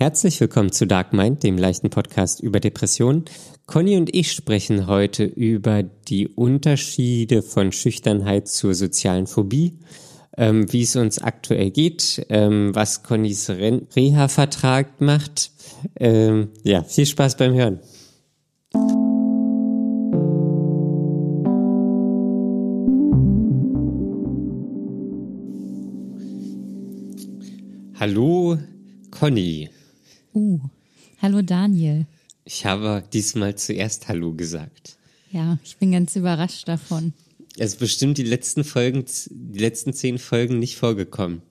Herzlich willkommen zu Dark Mind, dem leichten Podcast über Depressionen. Conny und ich sprechen heute über die Unterschiede von Schüchternheit zur sozialen Phobie, ähm, wie es uns aktuell geht, ähm, was Connys Reha-Vertrag macht. Ähm, ja, viel Spaß beim Hören. Hallo, Conny. Uh, hallo Daniel. Ich habe diesmal zuerst Hallo gesagt. Ja, ich bin ganz überrascht davon. Es ist bestimmt die letzten Folgen, die letzten zehn Folgen nicht vorgekommen.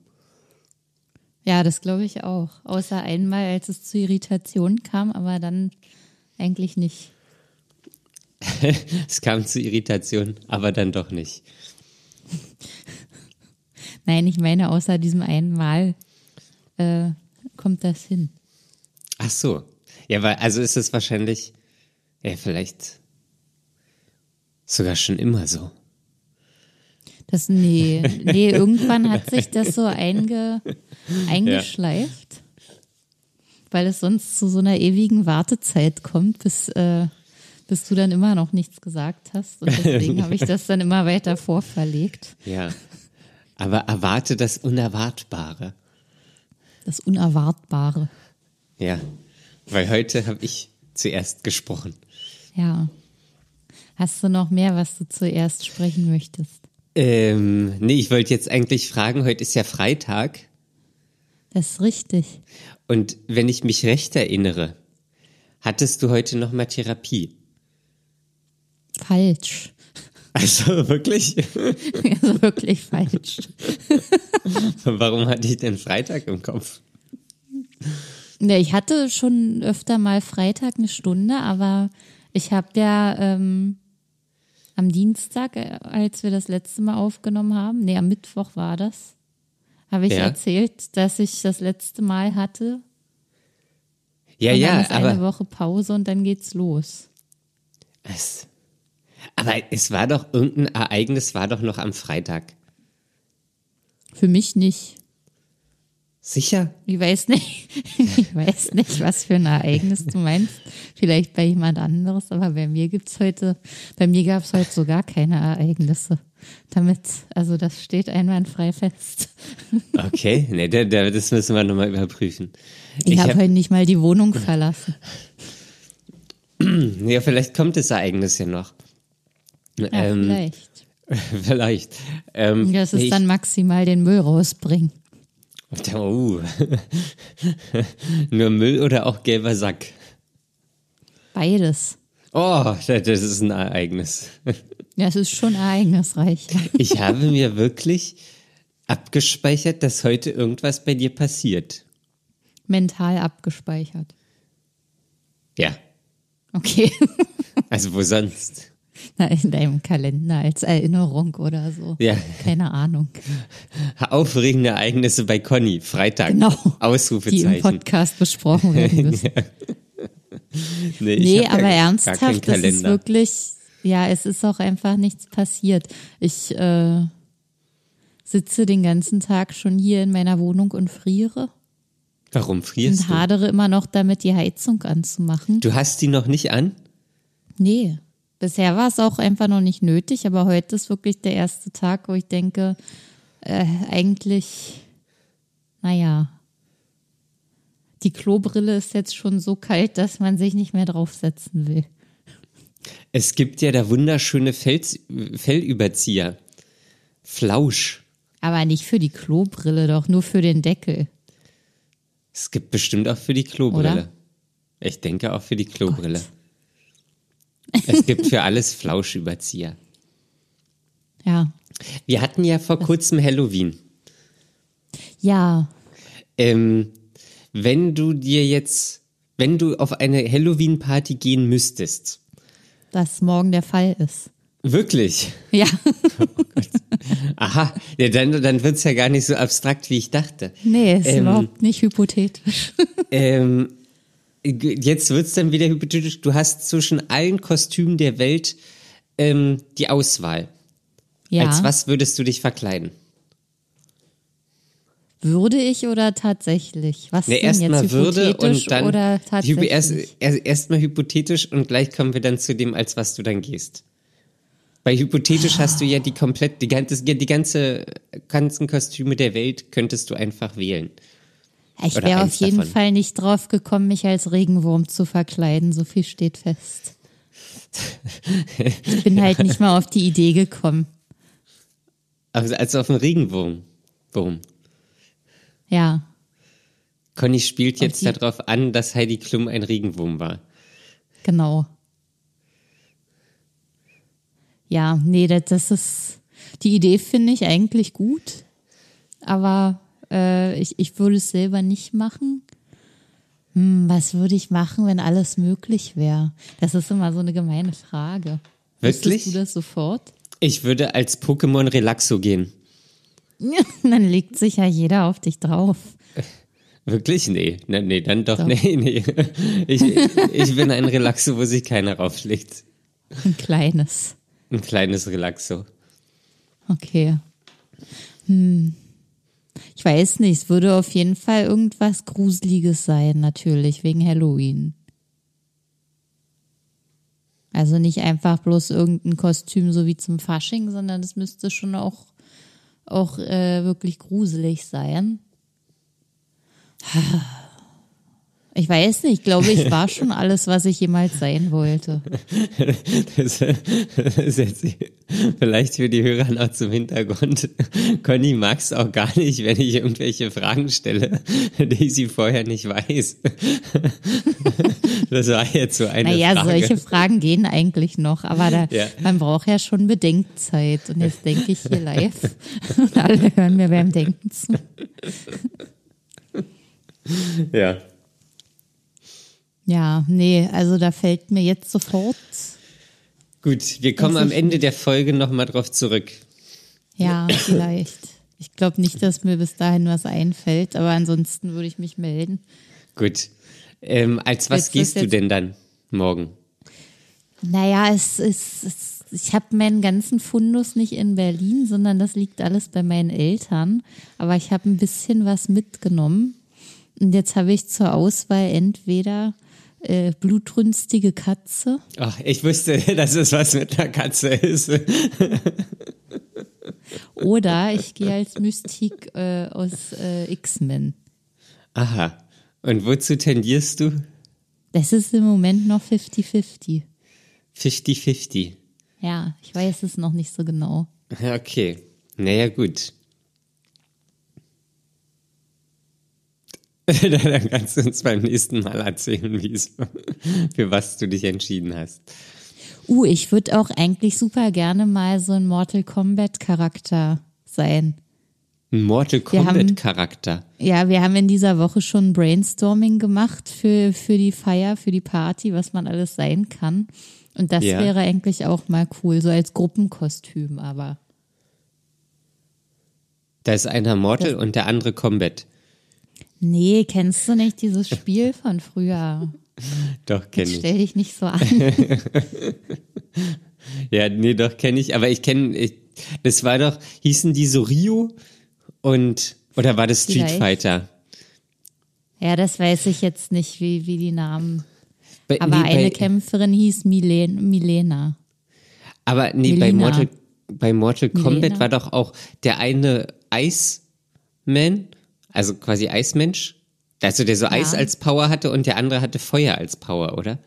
Ja, das glaube ich auch. Außer einmal, als es zu Irritationen kam, aber dann eigentlich nicht. es kam zu Irritationen, aber dann doch nicht. Nein, ich meine, außer diesem einen Mal äh, kommt das hin. Ach so. Ja, weil, also ist es wahrscheinlich, ja, vielleicht sogar schon immer so. Das, nee, nee, irgendwann hat sich das so einge, eingeschleift, ja. weil es sonst zu so einer ewigen Wartezeit kommt, bis, äh, bis du dann immer noch nichts gesagt hast. Und deswegen habe ich das dann immer weiter vorverlegt. Ja. Aber erwarte das Unerwartbare. Das Unerwartbare. Ja, weil heute habe ich zuerst gesprochen. Ja. Hast du noch mehr, was du zuerst sprechen möchtest? Ähm, nee, ich wollte jetzt eigentlich fragen, heute ist ja Freitag. Das ist richtig. Und wenn ich mich recht erinnere, hattest du heute noch mal Therapie? Falsch. Also wirklich? Also wirklich falsch. Warum hatte ich denn Freitag im Kopf? Ja, ich hatte schon öfter mal Freitag eine Stunde, aber ich habe ja ähm, am Dienstag, äh, als wir das letzte Mal aufgenommen haben, nee, am Mittwoch war das, habe ich ja. erzählt, dass ich das letzte Mal hatte. Ja, und ja, dann ist aber eine Woche Pause und dann geht's los. Es, aber es war doch irgendein Ereignis, war doch noch am Freitag. Für mich nicht. Sicher? Ich weiß nicht. Ich weiß nicht, was für ein Ereignis du meinst. Vielleicht bei jemand anderes, aber bei mir gibt's heute, bei mir gab's heute so gar keine Ereignisse. Damit, also das steht einwandfrei fest. Okay, nee, das müssen wir nochmal überprüfen. Ich, ich habe hab, heute nicht mal die Wohnung verlassen. Ja, vielleicht kommt das Ereignis ja noch. Ja, ähm, vielleicht. Vielleicht. Ähm, das ist ich, dann maximal den Müll rausbringen. Oh. Nur Müll oder auch gelber Sack? Beides. Oh, das ist ein Ereignis. Ja, es ist schon ereignisreich. Ich habe mir wirklich abgespeichert, dass heute irgendwas bei dir passiert. Mental abgespeichert. Ja. Okay. Also wo sonst? Na, in deinem Kalender als Erinnerung oder so. Ja. Keine Ahnung. Aufregende Ereignisse bei Conny, Freitag. Genau. Ausrufezeichen. Die im Podcast besprochen werden müssen. nee, nee aber ja ernsthaft, das ist wirklich, ja, es ist auch einfach nichts passiert. Ich äh, sitze den ganzen Tag schon hier in meiner Wohnung und friere. Warum frierst und du? Und hadere immer noch damit, die Heizung anzumachen. Du hast die noch nicht an? Nee. Bisher war es auch einfach noch nicht nötig, aber heute ist wirklich der erste Tag, wo ich denke, äh, eigentlich, naja, die Klobrille ist jetzt schon so kalt, dass man sich nicht mehr draufsetzen will. Es gibt ja da wunderschöne Fels Fellüberzieher. Flausch. Aber nicht für die Klobrille, doch nur für den Deckel. Es gibt bestimmt auch für die Klobrille. Oder? Ich denke auch für die Klobrille. Gott. Es gibt für alles Flauschüberzieher. Ja. Wir hatten ja vor kurzem Halloween. Ja. Ähm, wenn du dir jetzt, wenn du auf eine Halloween-Party gehen müsstest. Was morgen der Fall ist. Wirklich? Ja. Oh Aha, ja, dann, dann wird es ja gar nicht so abstrakt, wie ich dachte. Nee, ist ähm, überhaupt nicht hypothetisch. Ähm, jetzt wird es dann wieder hypothetisch, du hast zwischen allen Kostümen der Welt ähm, die Auswahl. Ja. Als was würdest du dich verkleiden? Würde ich oder tatsächlich? Was Ne, erstmal jetzt würde hypothetisch und dann oder tatsächlich? erst, erst, erstmal hypothetisch und gleich kommen wir dann zu dem, als was du dann gehst. Bei hypothetisch hast du ja die komplett, die ganze, die ganze, ganzen Kostüme der Welt könntest du einfach wählen. Ich wäre auf jeden davon. Fall nicht drauf gekommen, mich als Regenwurm zu verkleiden. So viel steht fest. Ich bin halt nicht mal auf die Idee gekommen. Also als auf einen Regenwurm. Wurm. Ja, Conny spielt jetzt darauf an, dass Heidi Klum ein Regenwurm war. genau. Ja, nee, das, das ist, die Idee finde ich eigentlich gut, aber äh, ich, ich würde es selber nicht machen. Hm, was würde ich machen, wenn alles möglich wäre? Das ist immer so eine gemeine Frage. Wirklich? Wüsstest du das sofort? Ich würde als Pokémon Relaxo gehen. Dann legt sich ja jeder auf dich drauf. Wirklich? Nee. Nee, nee dann doch. Doch. Nee, nee. Ich, ich bin ein Relaxo, wo sich keiner raufschlägt. Ein kleines. Ein kleines Relaxo. Okay. Hm. Ich weiß nicht, es würde auf jeden Fall irgendwas Gruseliges sein, natürlich, wegen Halloween. Also nicht einfach bloß irgendein Kostüm so wie zum Fasching, sondern es müsste schon auch, auch äh, wirklich gruselig sein. Ich weiß nicht, ich glaube, ich war schon alles, was ich jemals sein wollte. Das, das ist jetzt vielleicht für die Hörer noch zum Hintergrund. Conny mag es auch gar nicht, wenn ich irgendwelche Fragen stelle, die sie vorher nicht weiß. Das war jetzt so eine Naja, Frage. solche Fragen gehen eigentlich noch, aber da, Ja. man braucht ja schon Bedenkzeit. Und jetzt denke ich hier live und alle hören mir beim Denken zu. Ja. Ja, nee, also da fällt mir jetzt sofort, Gut, wir kommen Weiß am Ende der Folge nochmal drauf zurück. ja, vielleicht. Ich glaube nicht, dass mir bis dahin was einfällt, aber ansonsten würde ich mich melden. Gut. Ähm, als was Jetzt gehst du denn dann morgen? Naja, es ist, es, ich habe meinen ganzen Fundus nicht in Berlin, sondern das liegt alles bei meinen Eltern. Aber ich habe ein bisschen was mitgenommen. Und jetzt habe ich zur Auswahl entweder äh, blutrünstige Katze Ach, ich wusste, dass es was mit einer Katze ist. oder ich gehe als Mystik äh, aus äh, X-Men. Aha. Und wozu tendierst du? Das ist im Moment noch 50-50. 50-50. Ja, ich weiß es noch nicht so genau. Okay. Naja, gut. Dann kannst du uns beim nächsten Mal erzählen, wie es, für was du dich entschieden hast. Uh, ich würde auch eigentlich super gerne mal so ein Mortal Kombat Charakter sein. Ein Mortal Kombat Charakter. Ja, wir haben in dieser Woche schon Brainstorming gemacht für, für die Feier, für die Party, was man alles sein kann. Und das Ja. wäre eigentlich auch mal cool, so als Gruppenkostüm, aber. Da ist einer Mortal und der andere Combat. Nee, kennst du nicht dieses Spiel von früher? Doch, kenne ich. stell dich nicht so an. Ja, nee, doch, kenne ich. Aber ich kenne, das war doch, hießen die so Rio und, oder war das Street Vielleicht. Fighter? Ja, das weiß ich jetzt nicht, wie, wie die Namen. Bei, Aber nee, eine bei, Kämpferin hieß Milen, Milena. Aber nee, bei. Mortal, bei Mortal Kombat Milena. war doch auch der eine Iceman, also quasi Eismensch, also der so Eis als Power hatte und der andere hatte Feuer als Power, oder?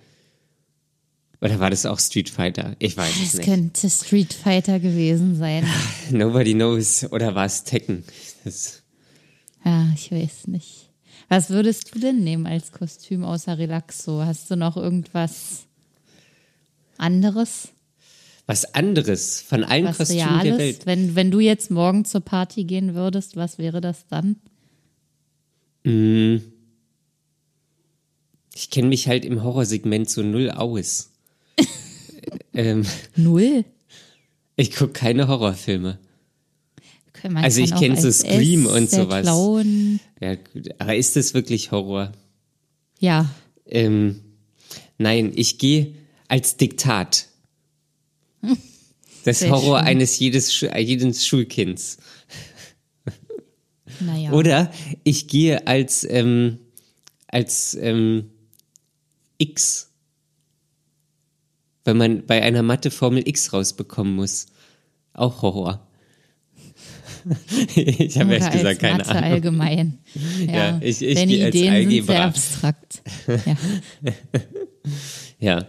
Oder war das auch Street Fighter? Ich weiß es Das nicht. könnte Street Fighter gewesen sein. Nobody knows. Oder war es Tekken? Das, Ja, ich weiß nicht. Was würdest du denn nehmen als Kostüm außer Relaxo? Hast du noch irgendwas anderes? was anderes von allen Was Kostümen der Reales? Welt. Wenn, wenn du jetzt morgen zur Party gehen würdest, was wäre das dann? Ich kenne mich halt im Horrorsegment so null aus. ähm, Null? ich gucke keine Horrorfilme. Man Also ich auch kenn so Scream S, und sowas. Clown. Ja, aber ist das wirklich Horror? Ja, Ähm, nein, ich gehe als Diktat. Das Sehr Horror schön. eines jedes, äh, jedes Schulkinds. Naja. Oder ich gehe als, ähm, als ähm, X, weil man bei einer Mathe Formel X rausbekommen muss. Auch Horror. ich habe ehrlich gesagt keine Mathe Ahnung. allgemein. Ja, Ja, ich- ich Deine als Ideen sind Algebra. sehr abstrakt. Ja. Ja.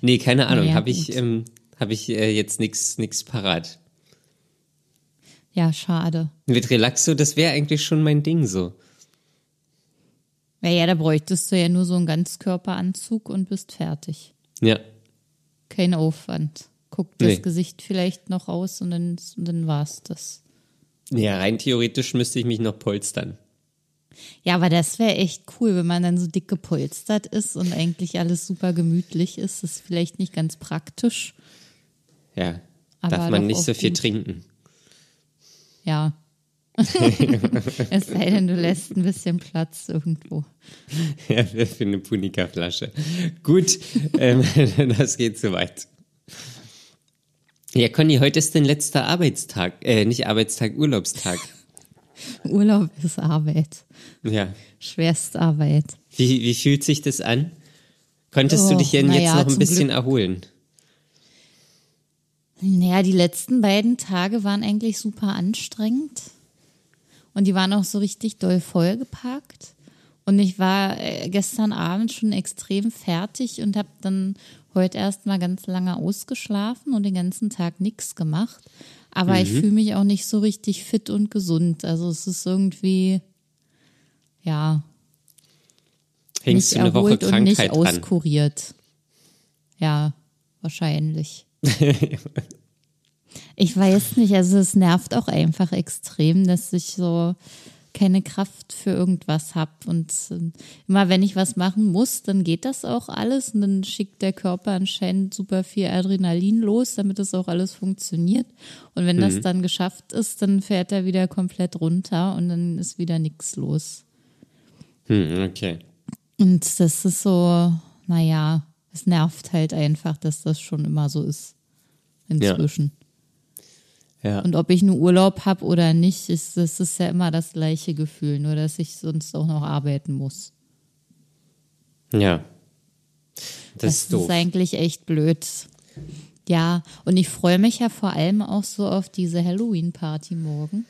Nee, keine Ahnung. Naja, habe ich, ähm, hab ich äh, jetzt nichts parat. Ja, schade. Mit Relaxo, das wäre eigentlich schon mein Ding so. Naja, da bräuchtest du ja nur so einen Ganzkörperanzug und bist fertig. Ja. Kein Aufwand. Guckt das Nee. Gesicht vielleicht noch aus und dann, und dann war's das. Ja, rein theoretisch müsste ich mich noch polstern. Ja, aber das wäre echt cool, wenn man dann so dick gepolstert ist und eigentlich alles super gemütlich ist. Das ist vielleicht nicht ganz praktisch. Ja. Aber Darf man nicht so viel trinken. Ja. es sei denn, du lässt ein bisschen Platz irgendwo. Ja, für eine Punika-Flasche. Gut, ähm, das geht zu weit. Ja, Conny, heute ist dein letzter Arbeitstag, äh, nicht Arbeitstag, Urlaubstag. Urlaub ist Arbeit. Ja. Schwerstarbeit. Wie, wie fühlt sich das an? Konntest du Och, dich denn jetzt ja, noch ein bisschen Glück. erholen? Naja, die letzten beiden Tage waren eigentlich super anstrengend. Und die waren auch so richtig doll vollgepackt. Und ich war äh, gestern Abend schon extrem fertig und habe dann heute erst mal ganz lange ausgeschlafen und den ganzen Tag nichts gemacht. Aber ich fühle mich auch nicht so richtig fit und gesund. Also es ist irgendwie, ja, Hängst nicht du eine Woche erholt und nicht Krankheit auskuriert. Ja, wahrscheinlich. Ich weiß nicht, also es nervt auch einfach extrem, dass ich so keine Kraft für irgendwas habe. Und äh, immer wenn ich was machen muss, dann geht das auch alles und dann schickt der Körper anscheinend super viel Adrenalin los, damit das auch alles funktioniert. Und wenn das dann geschafft ist, dann fährt er wieder komplett runter und dann ist wieder nichts los. Hm, okay. Und das ist so, naja, es nervt halt einfach, dass das schon immer so ist. Inzwischen. Ja. Und ob ich nur Urlaub habe oder nicht, ist, das ist ja immer das gleiche Gefühl, nur dass ich sonst auch noch arbeiten muss. ja. Das, Das, ist doof. ist eigentlich echt blöd. Ja, und ich freue mich ja vor allem auch so auf diese Halloween-Party morgen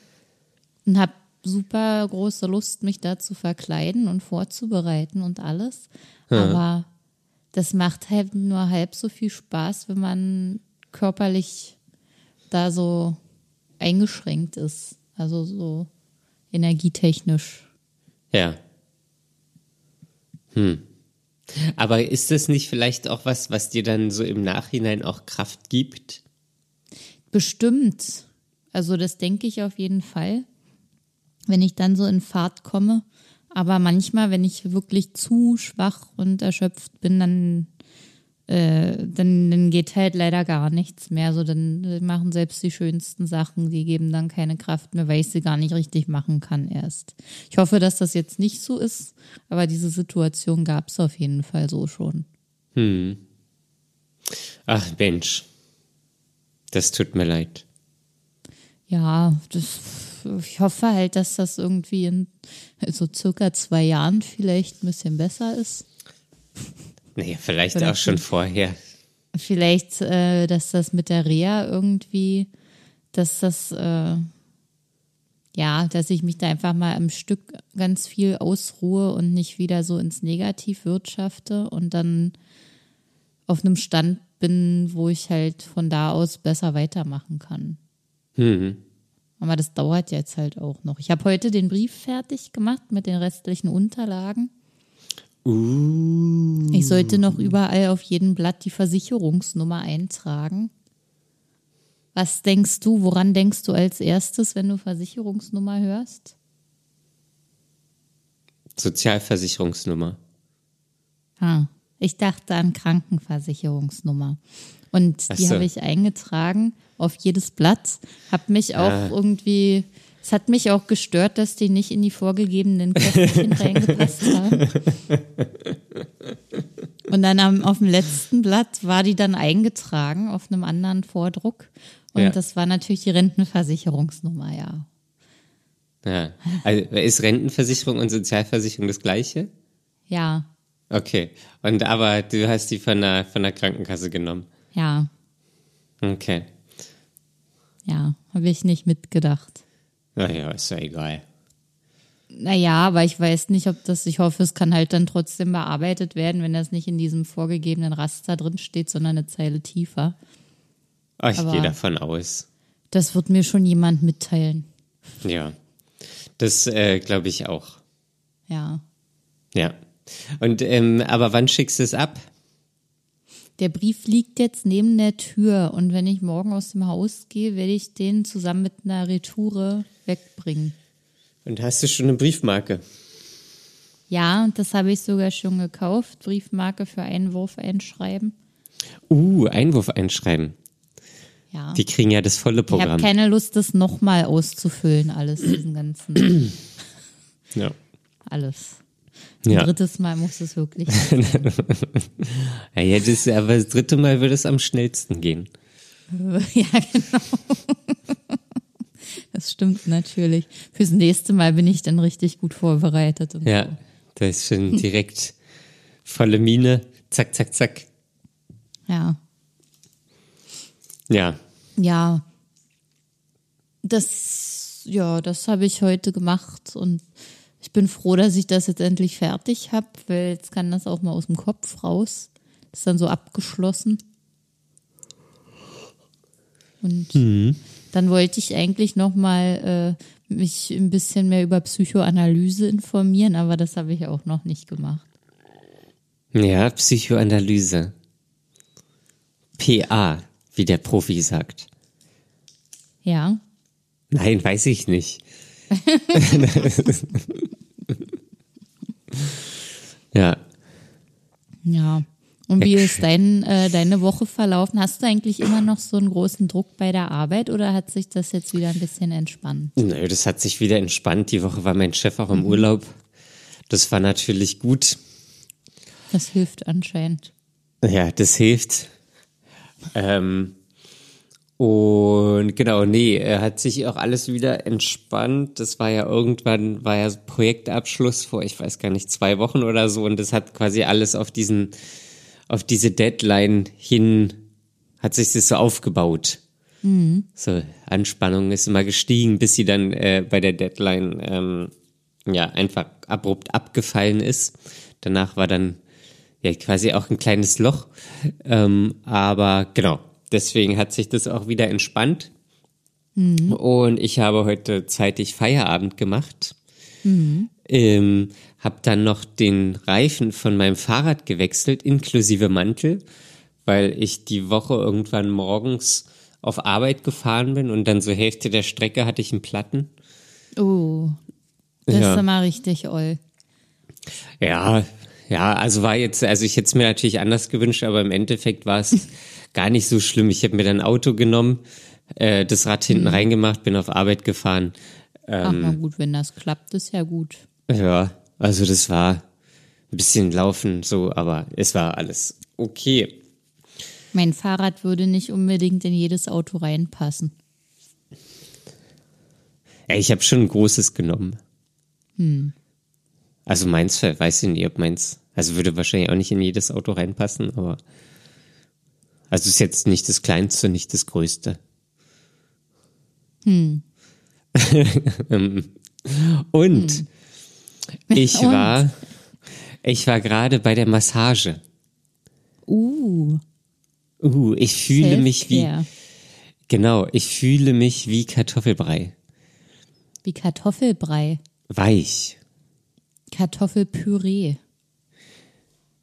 und habe super große Lust, mich da zu verkleiden und vorzubereiten und alles. Aber das macht halt nur halb so viel Spaß, wenn man körperlich da so eingeschränkt ist. Also so energietechnisch. Ja. Hm. Aber ist das nicht vielleicht auch was, was dir dann so im Nachhinein auch Kraft gibt? Bestimmt. Also das denke ich auf jeden Fall, wenn ich dann so in Fahrt komme. Aber manchmal, wenn ich wirklich zu schwach und erschöpft bin, dann, äh, dann, dann geht halt leider gar nichts mehr. So dann äh, machen selbst die schönsten Sachen, die geben dann keine Kraft mehr, weil ich sie gar nicht richtig machen kann erst. Ich hoffe, dass das jetzt nicht so ist, aber diese Situation gab es auf jeden Fall so schon. Ach Mensch. Das tut mir leid. Ja, das, ich hoffe halt, dass das irgendwie in so circa zwei Jahren vielleicht ein bisschen besser ist. Nee, vielleicht Oder auch schon vorher. Vielleicht, äh, dass das mit der Reha irgendwie, dass das, äh, ja, dass ich mich da einfach mal am Stück ganz viel ausruhe und nicht wieder so ins Negativ wirtschafte und dann auf einem Stand bin, wo ich halt von da aus besser weitermachen kann. Mhm. Aber das dauert jetzt halt auch noch. Ich habe heute den Brief fertig gemacht mit den restlichen Unterlagen. Uh. Ich sollte noch überall auf jedem Blatt die Versicherungsnummer eintragen. Was denkst du, woran denkst du als erstes, wenn du Versicherungsnummer hörst? Sozialversicherungsnummer. Ah, ich dachte an Krankenversicherungsnummer. Und Ach die so. habe ich eingetragen auf jedes Blatt. Hab mich auch Ah. irgendwie, es hat mich auch gestört, dass die nicht in die vorgegebenen Kästchen reingepasst haben. Und dann am, auf dem letzten Blatt war die dann eingetragen auf einem anderen Vordruck. Und Ja. das war natürlich die Rentenversicherungsnummer, ja. Ja. Also ist Rentenversicherung und Sozialversicherung das gleiche? Ja, Okay. Und aber du hast die von der, von der Krankenkasse genommen. Ja, Okay. ja, habe ich nicht mitgedacht. Naja, ist ja egal. Naja, aber ich weiß nicht, ob das, ich hoffe, es kann halt dann trotzdem bearbeitet werden, wenn das nicht in diesem vorgegebenen Raster drin steht, sondern eine Zeile tiefer. Oh, ich Aber- gehe davon aus. Das wird mir schon jemand mitteilen. Ja. Das äh, glaube ich auch. Ja. Ja. Und ähm, aber wann schickst du es ab? Der Brief liegt jetzt neben der Tür und wenn ich morgen aus dem Haus gehe, werde ich den zusammen mit einer Retoure wegbringen. Und hast du schon eine Briefmarke? Ja, und das habe ich sogar schon gekauft. Briefmarke für Einwurf einschreiben. Uh, Einwurf einschreiben. Ja. Die kriegen ja das volle ich habe Programm. keine Lust, das nochmal auszufüllen, alles, diesen ganzen, ja. alles. Ein Ja. drittes Mal muss es wirklich. ja, das, aber das dritte Mal würde es am schnellsten gehen. ja, genau. Das stimmt natürlich. Fürs nächste Mal bin ich dann richtig gut vorbereitet. Ja, da ist schon direkt volle Mine. Zack, zack, zack. ja. Ja. Ja. Das, ja, das habe ich heute gemacht und ich bin froh, dass ich das jetzt endlich fertig habe, weil jetzt kann das auch mal aus dem Kopf raus. Ist dann so abgeschlossen. Und dann wollte ich eigentlich noch mal äh, mich ein bisschen mehr über Psychoanalyse informieren, aber das habe ich auch noch nicht gemacht. Ja, Psychoanalyse. PA, wie der Profi sagt. Ja, Nein, weiß ich nicht. ja. Ja. Und wie ist dein, äh, deine Woche verlaufen? Hast du eigentlich immer noch so einen großen Druck bei der Arbeit oder hat sich das jetzt wieder ein bisschen entspannt? Nö, das hat sich wieder entspannt. Die Woche war mein Chef auch im Urlaub. Das war natürlich gut. Das hilft anscheinend. Ja, das hilft. Ähm, und genau, nee, er hat sich auch alles wieder entspannt. Das war ja irgendwann, war ja Projektabschluss vor, ich weiß gar nicht, zwei Wochen oder so. Und das hat quasi alles auf diesen, auf diese Deadline hin, hat sich das so aufgebaut. So, Anspannung ist immer gestiegen, bis sie dann äh, bei der Deadline ähm, ja einfach abrupt abgefallen ist. Danach war dann ja quasi auch ein kleines Loch. Ähm, aber genau, deswegen hat sich das auch wieder entspannt. Und ich habe heute zeitig Feierabend gemacht. Ähm, habe dann noch den Reifen von meinem Fahrrad gewechselt, inklusive Mantel, weil ich die Woche irgendwann morgens auf Arbeit gefahren bin und dann so Hälfte der Strecke hatte ich einen Platten. Oh, das Ja. ist immer richtig oll. Ja, ja, also war jetzt, also ich hätte es mir natürlich anders gewünscht, aber im Endeffekt war es gar nicht so schlimm. Ich habe mir dann ein Auto genommen, äh, das Rad hinten reingemacht, bin auf Arbeit gefahren. Ach, na gut, wenn das klappt, ist ja gut. Ja, also das war ein bisschen laufen so, aber es war alles okay. Mein Fahrrad würde nicht unbedingt in jedes Auto reinpassen. Ja, ich habe schon ein großes genommen. Also meins, weiß ich nicht, ob meins, also würde wahrscheinlich auch nicht in jedes Auto reinpassen, aber also ist jetzt nicht das kleinste, nicht das größte. Ähm, Und ich Und? war, ich war gerade bei der Massage. Uh, Uh, ich fühle mich wie, genau, ich fühle mich wie Kartoffelbrei. Wie Kartoffelbrei. Weich. Kartoffelpüree.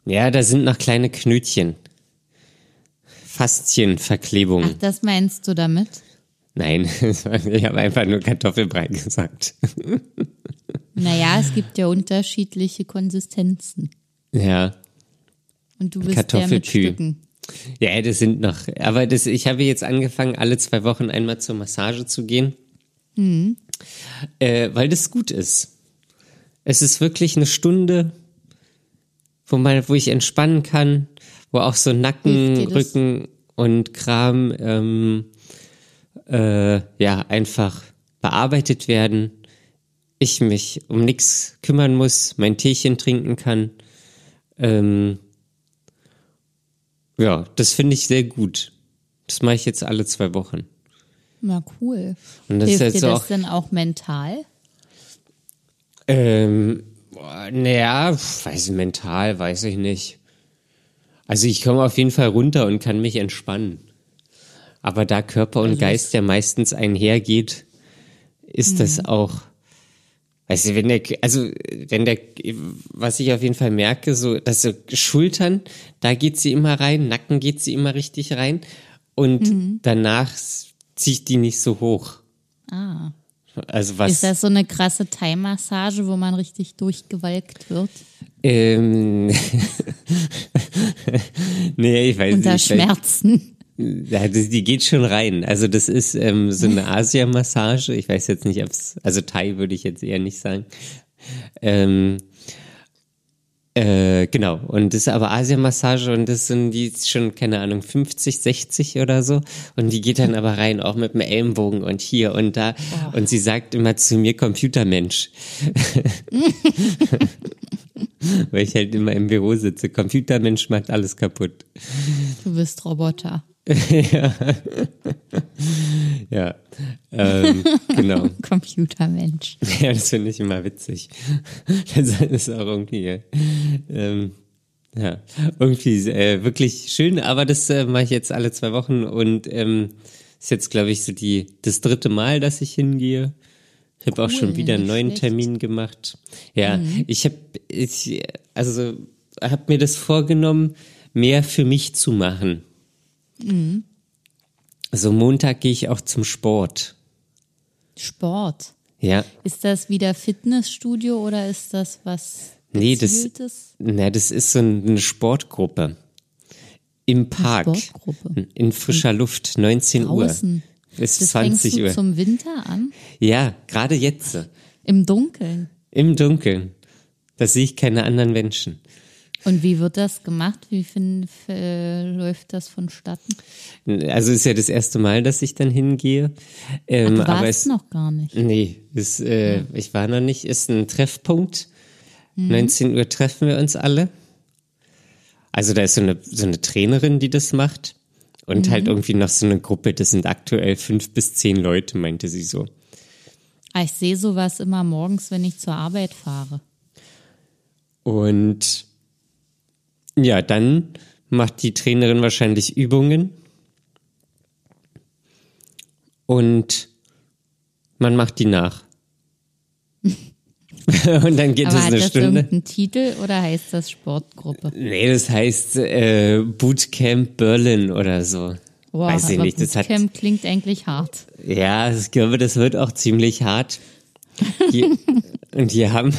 Ja, da sind noch kleine Knötchen. Faszienverklebung. Ach, das meinst du damit? Nein, ich habe einfach nur Kartoffelbrei gesagt. Naja, es gibt ja unterschiedliche Konsistenzen. Ja. Und du bist der mit Kartoffelpü. Stücken. Ja, das sind noch, aber das, ich habe jetzt angefangen, alle zwei Wochen einmal zur Massage zu gehen, äh, weil das gut ist. Es ist wirklich eine Stunde, wo man, wo ich entspannen kann, wo auch so Nacken? Rücken und Kram ähm, äh, ja einfach bearbeitet werden. ich mich um nichts kümmern muss, mein Teechen trinken kann. Ähm, ja, das finde ich sehr gut. Das mache ich jetzt alle zwei Wochen. Na cool. Und das Hilft ist jetzt dir das auch- denn auch mental? Ähm, naja, weiß ich, mental, weiß ich nicht. Also ich komme auf jeden Fall runter und kann mich entspannen. Aber da Körper und Also Geist ja meistens einhergeht, ist das auch, weißt du, wenn der, also wenn der, was ich auf jeden Fall merke, so, dass so Schultern, da geht sie immer rein, Nacken geht sie immer richtig rein und danach ziehe ich die nicht so hoch. Ah. Also was? Ist das so eine krasse Thai-Massage, wo man richtig durchgewalkt wird? Ähm, nee, ich weiß Unter nicht. Schmerzen. Ja, die, die geht schon rein. Also das ist ähm, so eine Asia-Massage. Ich weiß jetzt nicht, ob's, also Thai würde ich jetzt eher nicht sagen. Ähm, äh, genau. Und das ist aber Asia-Massage und das sind die schon, keine Ahnung, 50, 60 oder so. Und die geht dann aber rein, auch mit dem Ellenbogen und hier und da. Und sie sagt immer zu mir Computermensch. Weil ich halt immer im Büro sitze. Computermensch macht alles kaputt. Du bist Roboter. Ja. ja. Ähm, genau. Computermensch. Ja, das finde ich immer witzig. Das ist auch irgendwie, ähm, ja, irgendwie äh, wirklich schön, aber das äh, mache ich jetzt alle zwei Wochen und ähm, ist jetzt, glaube ich, so die das dritte Mal, dass ich hingehe. Ich habe auch Cool, schon wieder einen neuen schlecht. Termin gemacht. Ja, ich habe, ich, also habe mir das vorgenommen, mehr für mich zu machen. Also Montag gehe ich auch zum Sport. Sport. Ja, Ist das wieder Fitnessstudio oder ist das was Nee, das-? Na, das ist so eine Sportgruppe. Im Park. Sportgruppe. In frischer Luft, 19 Draußen. Uhr. Bis Das 20 fängst du Uhr. zum Winter an? Ja, gerade jetzt. Im Dunkeln. Im Dunkeln. Da sehe ich keine anderen Menschen. Und wie wird das gemacht? Wie fin- f- äh, läuft das vonstatten? Also ist ja das erste Mal, dass ich dann hingehe. Ähm, Du aber warst es, noch gar nicht. Nee, ist, äh, ich war noch nicht. Ist ein Treffpunkt. 19 Uhr treffen wir uns alle. Also da ist so eine, so eine Trainerin, die das macht. Und halt irgendwie noch so eine Gruppe, das sind aktuell fünf bis zehn Leute, meinte sie so. Ah, Ich sehe sowas immer morgens, wenn ich zur Arbeit fahre. Und ja, dann macht die Trainerin wahrscheinlich Übungen. Und man macht die nach. Und dann geht Aber es hat eine das Stunde. irgendeinen Titel oder heißt das Sportgruppe? Nee, das heißt äh, Bootcamp Berlin oder so. Boah, Weiß ich nicht. Das hat, Bootcamp klingt eigentlich hart. ja, ich glaube, das wird auch ziemlich hart. Die, und die haben,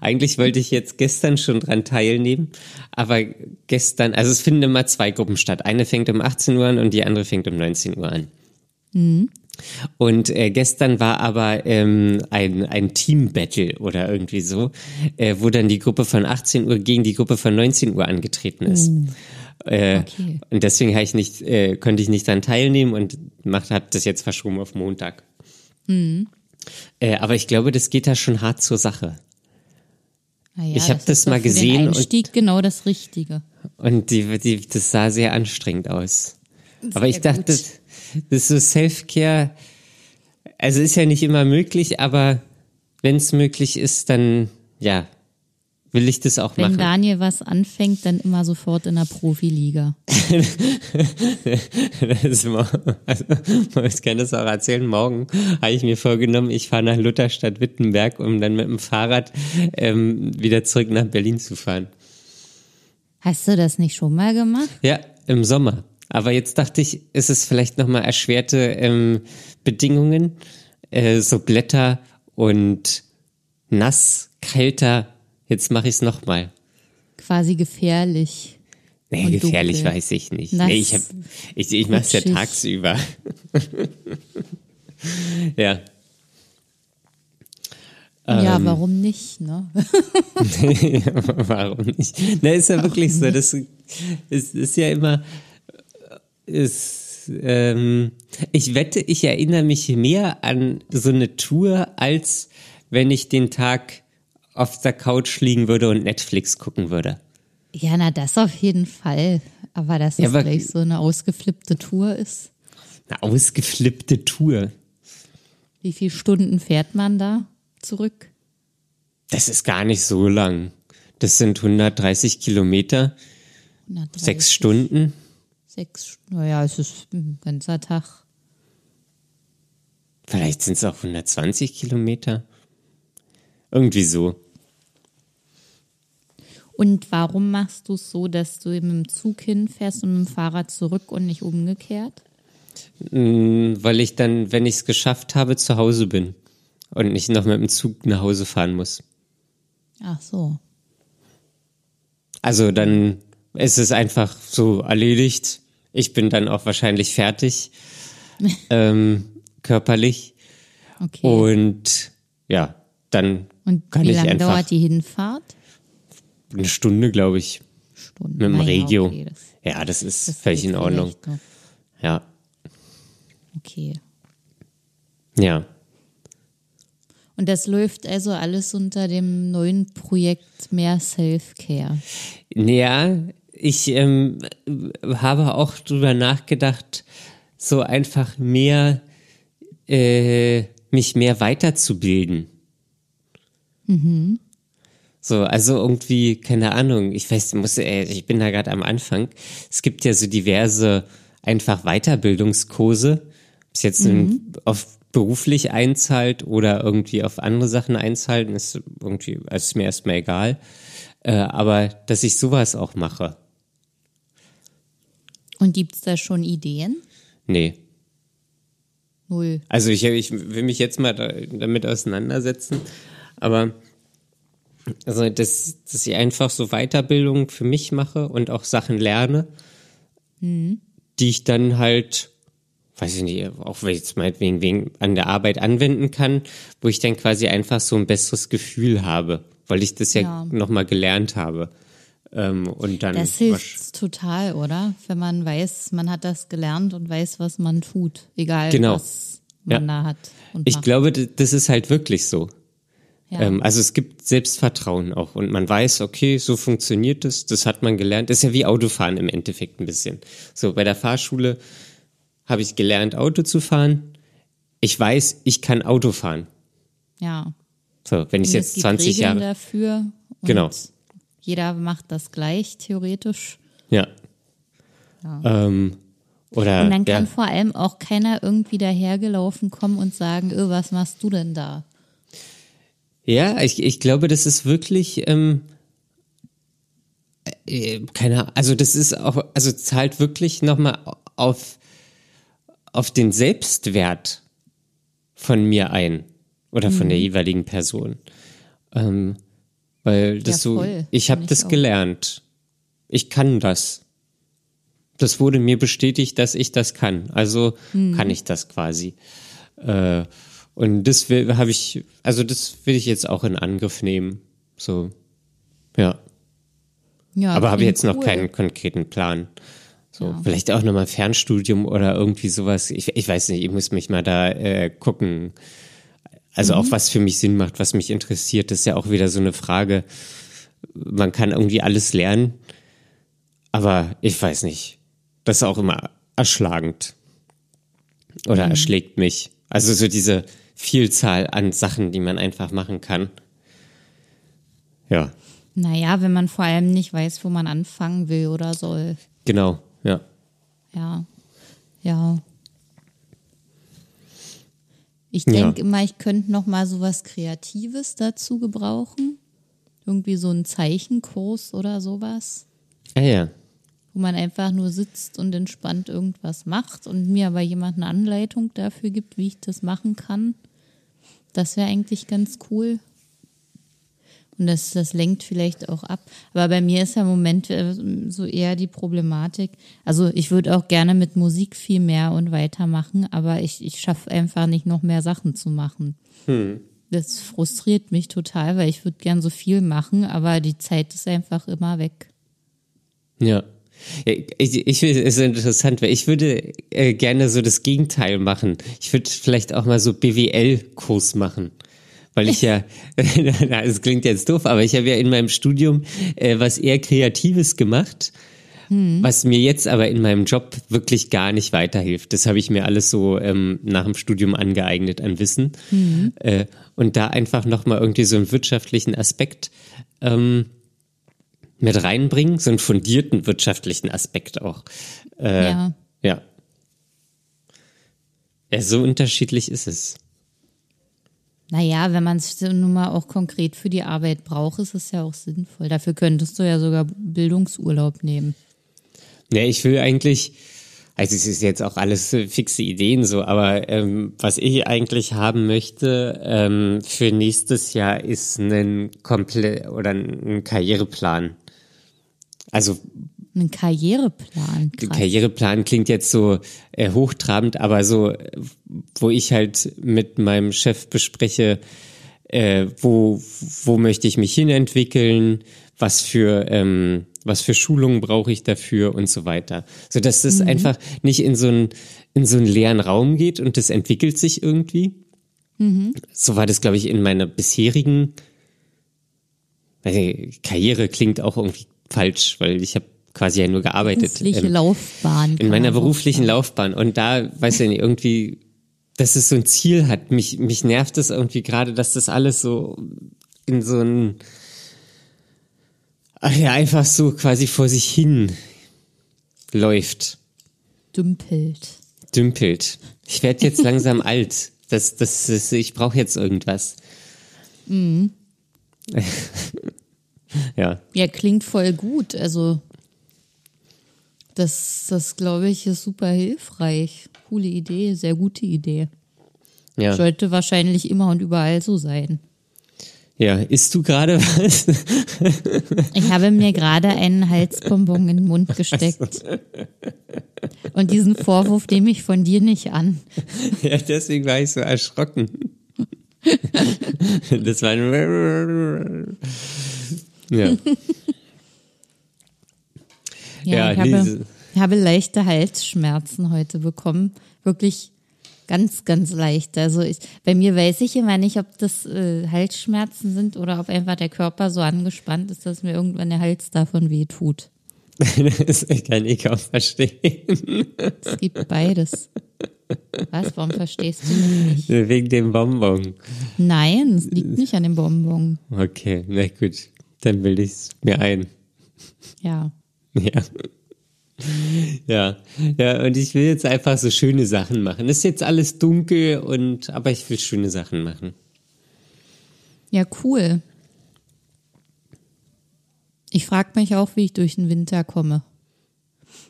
eigentlich wollte ich jetzt gestern schon dran teilnehmen, aber gestern, also es finden immer zwei Gruppen statt. Eine fängt um 18 Uhr an und die andere fängt um 19 Uhr an. Und äh, gestern war aber ähm, ein, ein Team-Battle oder irgendwie so, äh, wo dann die Gruppe von 18 Uhr gegen die Gruppe von 19 Uhr angetreten ist. Äh, Okay. Und deswegen ich nicht, äh, konnte ich nicht daran teilnehmen und habe das jetzt verschoben auf Montag. Äh, aber ich glaube, das geht da schon hart zur Sache. Naja, Ich hab das doch mal gesehen Den und- Einstieg genau das Richtige. Und die, die, das sah sehr anstrengend aus. Aber ich Sehr dachte, gut. das ist so Self-Care, also ist ja nicht immer möglich, aber wenn es möglich ist, dann ja, will ich das auch Wenn machen. Daniel was anfängt, dann immer sofort in der Profiliga. Das war, also, ich kann das auch erzählen. Morgen habe ich mir vorgenommen, ich fahre nach Lutherstadt Wittenberg, um dann mit dem Fahrrad ähm, wieder zurück nach Berlin zu fahren. Hast du das nicht schon mal gemacht? Ja, im Sommer. Aber jetzt dachte ich, ist es vielleicht nochmal erschwerte ähm, Bedingungen, äh, so Blätter und nass, kälter. Jetzt mache ich es nochmal. Quasi gefährlich. Nee, Und gefährlich dunkel. weiß ich nicht. Nass, nee, ich hab, ich, ich mache es ja tagsüber. ja. ja, Ähm. warum nicht, ne? Warum nicht? Na, ist ja wirklich so. Das ist, ist ja immer. Ist, ähm, ich wette, ich erinnere mich mehr an so eine Tour, als wenn ich den Tag auf der Couch liegen würde und Netflix gucken würde. Ja, na, das auf jeden Fall. Aber dass Ja, es aber- gleich so eine ausgeflippte Tour ist. Eine ausgeflippte Tour. Wie viele Stunden fährt man da zurück? Das ist gar nicht so lang. Das sind 130 Kilometer, 130, sechs Stunden. Sechs, naja, es ist ein ganzer Tag. Vielleicht sind es auch 120 Kilometer. Irgendwie so. Und warum machst du es so, dass du mit dem Zug hinfährst und mit dem Fahrrad zurück und nicht umgekehrt? Mm, Weil ich dann, wenn ich es geschafft habe, zu Hause bin und nicht noch mit dem Zug nach Hause fahren muss. Ach so. Also dann ist es einfach so erledigt. Ich bin dann auch wahrscheinlich fertig, ähm, körperlich. Okay. Und ja, dann Und kann wie ich lange einfach dauert die Hinfahrt? Eine Stunde, glaube ich, Stunden. mit dem Naja, Regio. okay, das- ja, das ist das völlig in Ordnung. noch. Ja, Okay. ja. Und das läuft also alles unter dem neuen Projekt Mehr Self-Care. Ja, ich ähm, habe auch drüber nachgedacht, so einfach mehr, äh, mich mehr weiterzubilden. So, also irgendwie, keine Ahnung, ich weiß, muss, äh, ich bin da gerade am Anfang. Es gibt ja so diverse einfach Weiterbildungskurse, ob es jetzt in, auf beruflich einzahlt oder irgendwie auf andere Sachen einzahlt, ist irgendwie, also ist mir erstmal egal. Äh, aber dass ich sowas auch mache. Und gibt's da schon Ideen? Nee. Null. Also ich, ich will mich jetzt mal da, damit auseinandersetzen, aber also dass, dass ich einfach so Weiterbildung für mich mache und auch Sachen lerne, die ich dann halt, weiß ich nicht, auch wenn ich jetzt meinetwegen wegen an der Arbeit anwenden kann, wo ich dann quasi einfach so ein besseres Gefühl habe, weil ich das ja, Ja. nochmal gelernt habe. Ähm, und dann Das hilft total, oder? Wenn man weiß, man hat das gelernt und weiß, was man tut. Egal, Genau. was man Ja. da hat. Ich macht. glaube, das ist halt wirklich so. Ja. Ähm, also es gibt Selbstvertrauen auch und man weiß, okay, so funktioniert es, das hat man gelernt. Das ist ja wie Autofahren im Endeffekt ein bisschen. So, bei der Fahrschule habe ich gelernt, Auto zu fahren. Ich weiß, ich kann Auto fahren. ja. So, wenn ich jetzt gibt 20 Regeln Jahre. dafür. Genau. Jeder macht das gleich, theoretisch. Ja. Ähm, oder Und dann kann ja, vor allem auch keiner irgendwie dahergelaufen kommen und sagen, öh, was machst du denn da? Ja, ich, ich glaube, das ist wirklich ähm, äh, keine Ahnung, also das ist auch, also zahlt wirklich nochmal auf, auf den Selbstwert von mir ein oder von Mhm. der jeweiligen Person. Ähm, weil das Ja, so, ich habe das auch. gelernt. Ich kann das. Das wurde mir bestätigt, dass ich das kann. Also Mhm. kann ich das quasi. Äh, und das will, habe ich, also das will ich jetzt auch in Angriff nehmen. So, ja. Ja, Aber habe jetzt noch cool. keinen konkreten Plan. So, Ja. vielleicht auch nochmal Fernstudium oder irgendwie sowas. Ich, ich weiß nicht, ich muss mich mal da äh, gucken. Also Mhm. auch was für mich Sinn macht, was mich interessiert, das ist ja auch wieder so eine Frage. Man kann irgendwie alles lernen, aber ich weiß nicht. Das ist auch immer erschlagend. Oder erschlägt mich. Also so diese Vielzahl an Sachen, die man einfach machen kann. Ja, Naja, wenn man vor allem nicht weiß, wo man anfangen will oder soll. genau, ja. Ja. Ja. Ich Ja. denke immer, ich könnte noch mal so was Kreatives dazu gebrauchen. Irgendwie so einen Zeichenkurs oder sowas, Ah ja. Wo man einfach nur sitzt und entspannt irgendwas macht und mir aber jemand eine Anleitung dafür gibt, wie ich das machen kann. Das wäre eigentlich ganz cool. Und das, das lenkt vielleicht auch ab. Aber bei mir ist ja im Moment äh, so eher die Problematik. Also ich würde auch gerne mit Musik viel mehr und weitermachen, aber ich, ich schaffe einfach nicht noch mehr Sachen zu machen. Das frustriert mich total, weil ich würde gern so viel machen, aber die Zeit ist einfach immer weg. Ja. Ich, ich finde es interessant, weil ich würde äh, gerne so das Gegenteil machen. Ich würde vielleicht auch mal so BWL-Kurs machen. weil ich ja, es klingt jetzt doof, aber ich habe ja in meinem Studium äh, was eher Kreatives gemacht, hm. was mir jetzt aber in meinem Job wirklich gar nicht weiterhilft. Das habe ich mir alles so ähm, nach dem Studium angeeignet an Wissen. Hm. Äh, und da einfach nochmal irgendwie so einen wirtschaftlichen Aspekt ähm, mit reinbringen, so einen fundierten wirtschaftlichen Aspekt auch. Äh, ja. ja. Ja, so unterschiedlich ist es. Naja, wenn man es nun mal auch konkret für die Arbeit braucht, ist es ja auch sinnvoll. Dafür könntest du ja sogar Bildungsurlaub nehmen. Ja, ich will eigentlich, also es ist jetzt auch alles fixe Ideen so, aber ähm, was ich eigentlich haben möchte ähm, für nächstes Jahr ist ein komplett oder ein Karriereplan. Also ein Karriereplan. Krass. Karriereplan klingt jetzt so äh, hochtrabend, aber so, wo ich halt mit meinem Chef bespreche, äh, wo, wo möchte ich mich hinentwickeln, was für, ähm, was für Schulungen brauche ich dafür und so weiter. So dass das mhm. einfach nicht in so einen, in so einen leeren Raum geht und das entwickelt sich irgendwie. Mhm. So war das, glaube ich, in meiner bisherigen Karriere klingt auch irgendwie falsch, weil ich habe quasi ja nur gearbeitet. Berufliche ähm, Laufbahn. In meiner beruflichen Laufbahn. Und da, weiß ich nicht, irgendwie, dass es so ein Ziel hat. Mich, mich nervt es irgendwie gerade, dass das alles so in so ein, ja, einfach so quasi vor sich hin läuft. Dümpelt. Dümpelt. Ich werde jetzt langsam alt. Das, das, das, ich brauche jetzt irgendwas. Mhm. ja. Ja, klingt voll gut. Also das, das glaube ich, ist super hilfreich. Coole Idee, sehr gute Idee. Ja. Sollte wahrscheinlich immer und überall so sein. Ja, isst du gerade was? Ich habe mir gerade einen Halsbonbon in den Mund gesteckt. Und diesen Vorwurf nehme ich von dir nicht an. Ja, deswegen war ich so erschrocken. Das war ein. Ja. Ja, ja ich, habe, ich habe leichte Halsschmerzen heute bekommen. Wirklich ganz, ganz leicht. Also ich, bei mir weiß ich immer nicht, ob das äh, Halsschmerzen sind oder ob einfach der Körper so angespannt ist, dass mir irgendwann der Hals davon weh tut. das kann ich kaum verstehen. Es gibt beides. Was? Warum verstehst du mich nicht? Wegen dem Bonbon. Nein, es liegt nicht an dem Bonbon. Okay, na gut. Dann bilde ich es mir ein. Ja. Ja. Ja, ja, und ich will jetzt einfach so schöne Sachen machen. Es ist jetzt alles dunkel und, aber ich will schöne Sachen machen. Ja, cool. Ich frage mich auch, wie ich durch den Winter komme.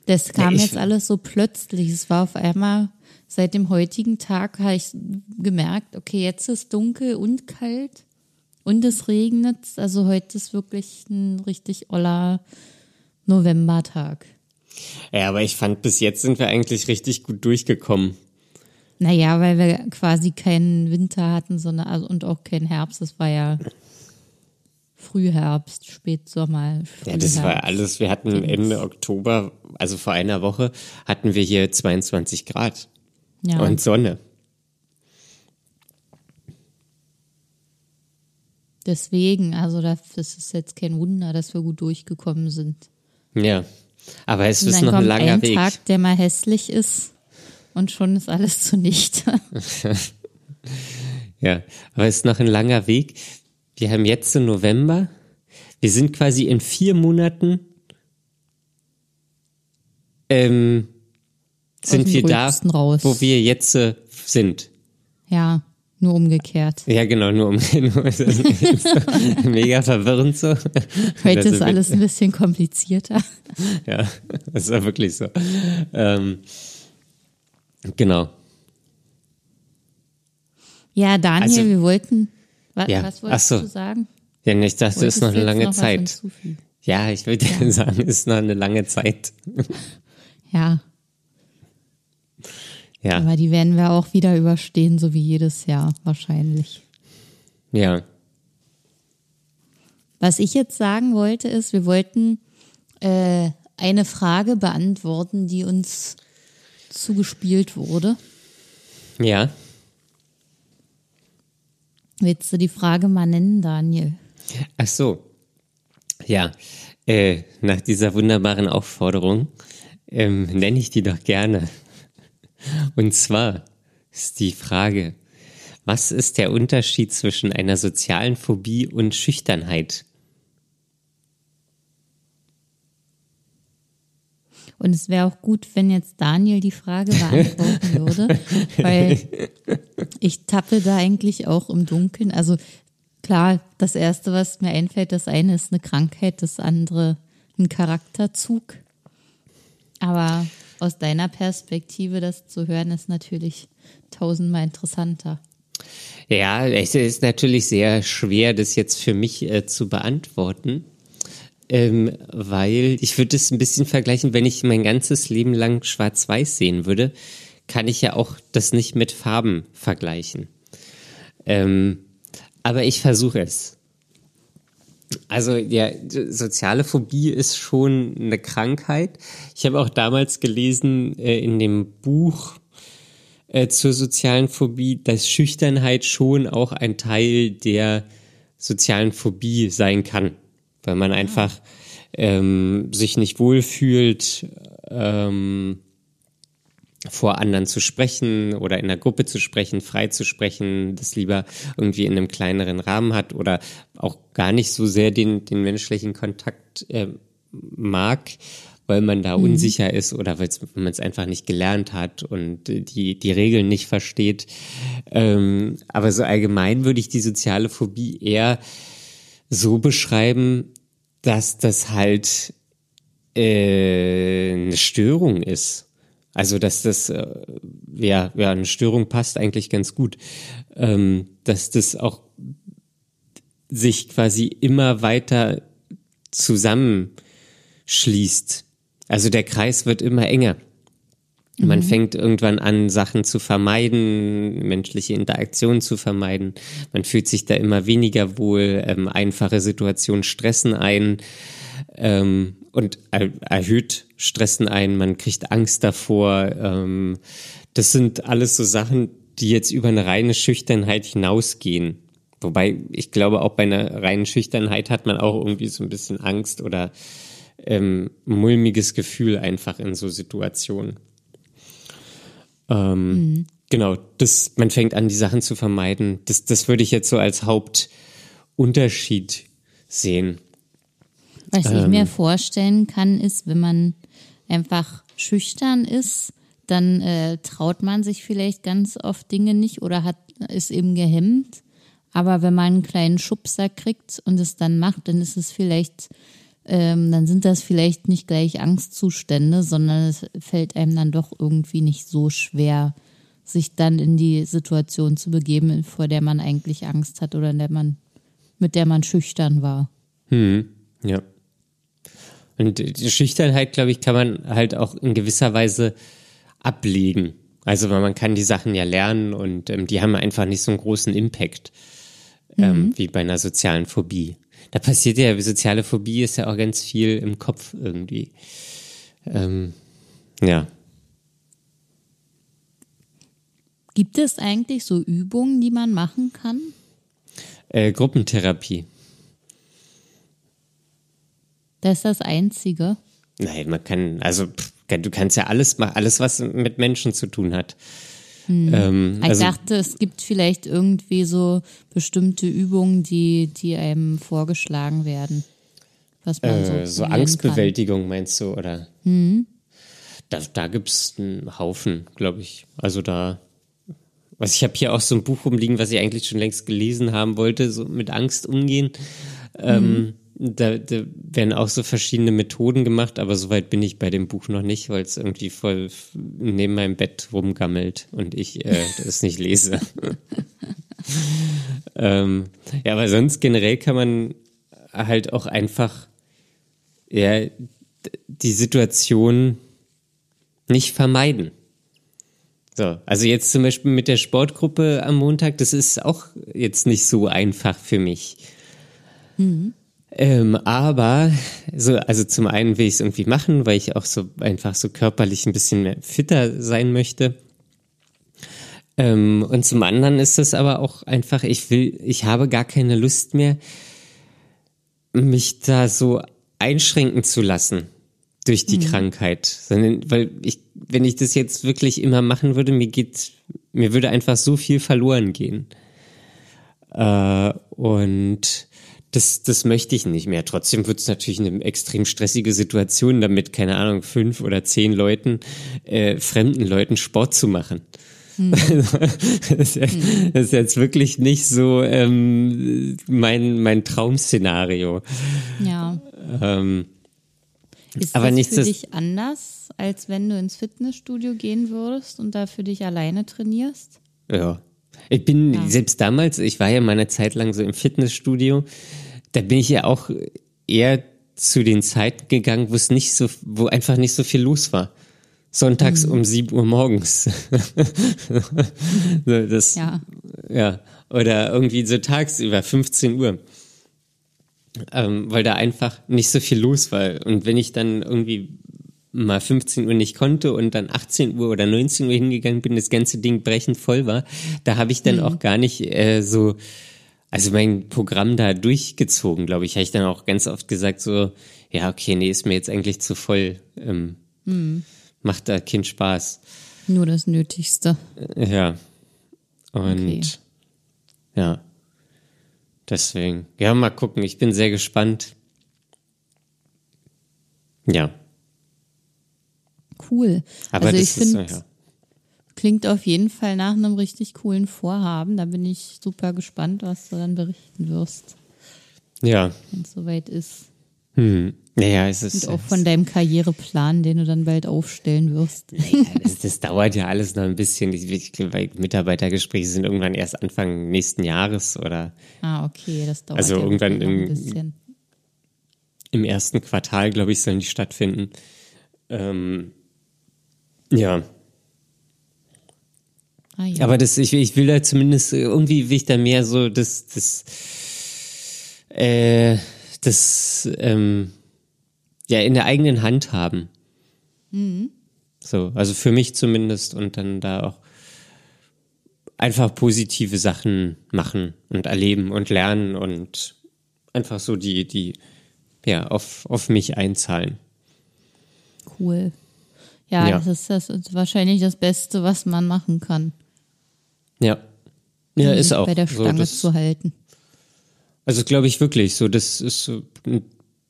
Das kam ja, jetzt alles so plötzlich. Es war auf einmal, seit dem heutigen Tag habe ich gemerkt, okay, jetzt ist dunkel und kalt und es regnet. Also heute ist wirklich ein richtig oller Novembertag. Ja, aber ich fand, bis jetzt sind wir eigentlich richtig gut durchgekommen. Naja, weil wir quasi keinen Winter hatten, sondern also, und auch keinen Herbst. Es war ja Frühherbst, Spätsommer. Frühherbst. Ja, das war alles. Wir hatten Ende Oktober, also vor einer Woche, hatten wir hier 22 Grad ja. und Sonne. Deswegen, also das ist jetzt kein Wunder, dass wir gut durchgekommen sind. Ja, aber es ist noch ein langer ein Weg. Tag, der mal hässlich ist und schon ist alles zunichte. ja, aber es ist noch ein langer Weg. Wir haben jetzt im November. Wir sind quasi in vier Monaten ähm, sind wir da, raus. wo wir jetzt äh, sind. Ja. Nur umgekehrt. Ja, genau, nur umgekehrt. mega verwirrend so. Heute ist also alles ein bisschen komplizierter. Ja, das war wirklich so. Ähm, genau. Ja, Daniel, also, wir wollten. Was, ja, was wolltest so. du sagen? Ja, ich dachte, es ist noch eine lange Zeit. Ja, ich würde ja. sagen, es ist noch eine lange Zeit. Ja. Ja. Aber die werden wir auch wieder überstehen, so wie jedes Jahr wahrscheinlich. Ja. Was ich jetzt sagen wollte, ist, wir wollten äh, eine Frage beantworten, die uns zugespielt wurde. Ja. Willst du die Frage mal nennen, Daniel? Ach so. Ja, äh, nach dieser wunderbaren Aufforderung ähm, nenne ich die doch gerne. Und zwar ist die Frage, was ist der Unterschied zwischen einer sozialen Phobie und Schüchternheit? Und es wäre auch gut, wenn jetzt Daniel die Frage beantworten würde, weil ich tappe da eigentlich auch im Dunkeln. Also klar, das Erste, was mir einfällt, das eine ist eine Krankheit, das andere ein Charakterzug. Aber aus deiner Perspektive das zu hören, ist natürlich tausendmal interessanter. Ja, es ist natürlich sehr schwer, das jetzt für mich äh, zu beantworten. Ähm, weil ich würde es ein bisschen vergleichen, wenn ich mein ganzes Leben lang schwarz-weiß sehen würde, kann ich ja auch das nicht mit Farben vergleichen. Ähm, aber ich versuche es. Also ja, soziale Phobie ist schon eine Krankheit. Ich habe auch damals gelesen äh, in dem Buch äh, zur sozialen Phobie, dass Schüchternheit schon auch ein Teil der sozialen Phobie sein kann weil man einfach ähm, sich nicht wohlfühlt, ähm, vor anderen zu sprechen oder in der Gruppe zu sprechen, frei zu sprechen, das lieber irgendwie in einem kleineren Rahmen hat oder auch gar nicht so sehr den, den menschlichen Kontakt äh, mag, weil man da mhm. unsicher ist oder weil man es einfach nicht gelernt hat und die, die Regeln nicht versteht. Ähm, aber so allgemein würde ich die soziale Phobie eher so beschreiben, dass das halt äh, eine Störung ist. Also dass das äh, ja ja eine Störung passt eigentlich ganz gut, ähm, dass das auch sich quasi immer weiter zusammenschließt. Also der Kreis wird immer enger. Man mhm. fängt irgendwann an, Sachen zu vermeiden, menschliche Interaktionen zu vermeiden. Man fühlt sich da immer weniger wohl. Ähm, einfache Situationen stressen ein ähm, und er erhöht stressen ein. Man kriegt Angst davor. Ähm, das sind alles so Sachen, die jetzt über eine reine Schüchternheit hinausgehen. Wobei ich glaube, auch bei einer reinen Schüchternheit hat man auch irgendwie so ein bisschen Angst oder ähm, mulmiges Gefühl einfach in so Situationen. Ähm, mhm. Genau, das, man fängt an, die Sachen zu vermeiden. Das, das würde ich jetzt so als Hauptunterschied sehen. Was ähm, ich mir vorstellen kann, ist, wenn man einfach schüchtern ist, dann äh, traut man sich vielleicht ganz oft Dinge nicht oder hat ist eben gehemmt. Aber wenn man einen kleinen Schubser kriegt und es dann macht, dann ist es vielleicht ähm, dann sind das vielleicht nicht gleich Angstzustände, sondern es fällt einem dann doch irgendwie nicht so schwer, sich dann in die Situation zu begeben, vor der man eigentlich Angst hat oder in der man, mit der man schüchtern war. Hm, ja. Und die Schüchternheit, glaube ich, kann man halt auch in gewisser Weise ablegen. Also man kann die Sachen ja lernen und ähm, die haben einfach nicht so einen großen Impact ähm, mhm. wie bei einer sozialen Phobie da passiert ja, soziale Phobie ist ja auch ganz viel im Kopf irgendwie. Ähm, ja. Gibt es eigentlich so Übungen, die man machen kann? Äh, Gruppentherapie. Das ist das Einzige. Nein, man kann, also du kannst ja alles machen, alles, was mit Menschen zu tun hat. Hm. Ähm, ich also, dachte, es gibt vielleicht irgendwie so bestimmte Übungen, die, die einem vorgeschlagen werden. Was man äh, so, so Angstbewältigung kann. meinst du, oder? Hm. Da, da gibt es einen Haufen, glaube ich. Also da. Was ich habe hier auch so ein Buch rumliegen, was ich eigentlich schon längst gelesen haben wollte, so mit Angst umgehen. Mhm. Ähm, da, da werden auch so verschiedene Methoden gemacht, aber soweit bin ich bei dem Buch noch nicht, weil es irgendwie voll neben meinem Bett rumgammelt und ich äh, das nicht lese. ähm, ja, aber sonst generell kann man halt auch einfach ja, die Situation nicht vermeiden. So, also jetzt zum Beispiel mit der Sportgruppe am Montag, das ist auch jetzt nicht so einfach für mich. Mhm. Ähm, aber so, also zum einen will ich es irgendwie machen, weil ich auch so einfach so körperlich ein bisschen mehr fitter sein möchte. Ähm, und zum anderen ist es aber auch einfach, ich will, ich habe gar keine Lust mehr, mich da so einschränken zu lassen durch die mhm. Krankheit, sondern weil ich, wenn ich das jetzt wirklich immer machen würde, mir geht, mir würde einfach so viel verloren gehen. Äh, und das, das möchte ich nicht mehr. Trotzdem wird es natürlich eine extrem stressige Situation, damit, keine Ahnung, fünf oder zehn Leuten, äh, fremden Leuten Sport zu machen. Hm. das, ist jetzt, hm. das, ist jetzt wirklich nicht so ähm, mein, mein Traum-Szenario. Ja. Ähm, ist aber das für dich anders, als wenn du ins Fitnessstudio gehen würdest und da für dich alleine trainierst? Ja. Ich bin ja. selbst damals, ich war ja mal eine Zeit lang so im Fitnessstudio, da bin ich ja auch eher zu den Zeiten gegangen, wo es nicht so, wo einfach nicht so viel los war. Sonntags mhm. um 7 Uhr morgens. das, ja. ja. Oder irgendwie so tagsüber, 15 Uhr. Ähm, weil da einfach nicht so viel los war. Und wenn ich dann irgendwie mal 15 Uhr nicht konnte und dann 18 Uhr oder 19 Uhr hingegangen bin, das ganze Ding brechend voll war, da habe ich dann mhm. auch gar nicht äh, so, also mein Programm da durchgezogen, glaube ich, habe ich dann auch ganz oft gesagt so, ja, okay, nee, ist mir jetzt eigentlich zu voll. Ähm, mhm. Macht da Kind Spaß. Nur das Nötigste. Ja. Und okay. ja. Deswegen. Ja, mal gucken. Ich bin sehr gespannt. Ja. Cool. Aber also ich finde, ja. Klingt auf jeden Fall nach einem richtig coolen Vorhaben. Da bin ich super gespannt, was du dann berichten wirst. Ja. Wenn es soweit ist. Hm. Naja, es ist. Und auch von deinem Karriereplan, den du dann bald aufstellen wirst. Ja, das, das dauert ja alles noch ein bisschen. Ich glaube, Mitarbeitergespräche sind irgendwann erst Anfang nächsten Jahres oder. Ah, okay, das dauert also ja irgendwann im, ein bisschen. Im ersten Quartal, glaube ich, sollen die stattfinden. Ähm, ja. Ah, ja. Aber das, ich, ich will da zumindest, irgendwie will ich da mehr so das, das, äh, das, ähm, ja, in der eigenen Hand haben. Mhm. So, also für mich zumindest und dann da auch einfach positive Sachen machen und erleben und lernen und einfach so die, die, ja, auf, auf mich einzahlen. Cool. Ja, ja. Das, ist, das ist wahrscheinlich das Beste, was man machen kann. Ja. Ja, um ist auch. Bei der Stange so, das, zu halten. Also glaube ich wirklich so, das ist so,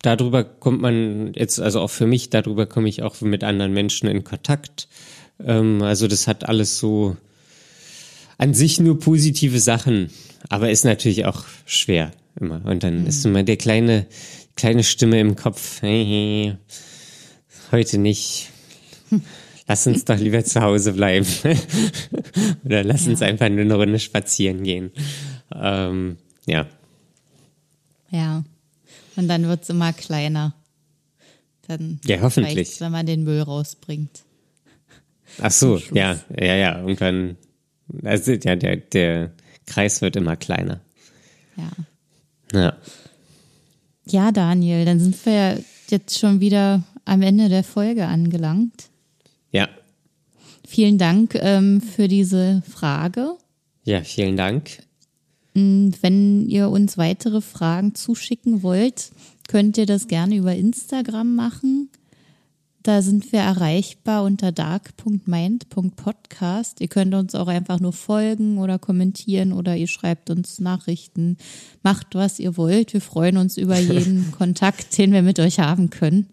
darüber kommt man jetzt, also auch für mich, darüber komme ich auch mit anderen Menschen in Kontakt. Ähm, also das hat alles so an sich nur positive Sachen, aber ist natürlich auch schwer immer. Und dann mhm. ist immer der kleine, kleine Stimme im Kopf, hey, hey, heute nicht, lass uns doch lieber zu Hause bleiben. Oder lass ja. uns einfach nur eine Runde spazieren gehen. Ähm, ja. Ja. Und dann wird es immer kleiner. Dann ja, hoffentlich. wenn man den Müll rausbringt. Ach so, ja, ja, ja. Irgendwann, also ja, der, der Kreis wird immer kleiner. Ja. Ja. Ja, Daniel, dann sind wir jetzt schon wieder am Ende der Folge angelangt. Ja. Vielen Dank ähm, für diese Frage. Ja, vielen Dank. Mm, wenn ihr uns weitere Fragen zuschicken wollt, könnt ihr das gerne über Instagram machen. Da sind wir erreichbar unter dark.mind.podcast. Ihr könnt uns auch einfach nur folgen oder kommentieren oder ihr schreibt uns Nachrichten. Macht, was ihr wollt. Wir freuen uns über jeden Kontakt, den wir mit euch haben können.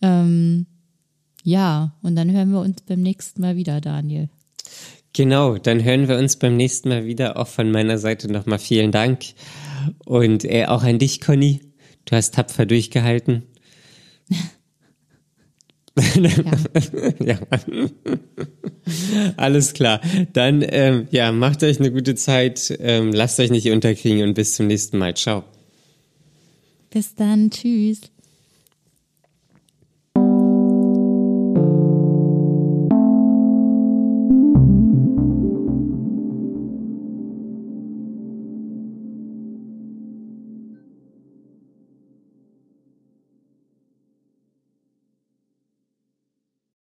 Ähm, ja, und dann hören wir uns beim nächsten Mal wieder, Daniel. Genau, dann hören wir uns beim nächsten Mal wieder. Auch von meiner Seite nochmal vielen Dank. Und äh, auch an dich, Conny. Du hast tapfer durchgehalten. ja. Alles klar. Dann ähm, ja, macht euch eine gute Zeit, ähm, lasst euch nicht unterkriegen und bis zum nächsten Mal. Ciao. Bis dann. Tschüss.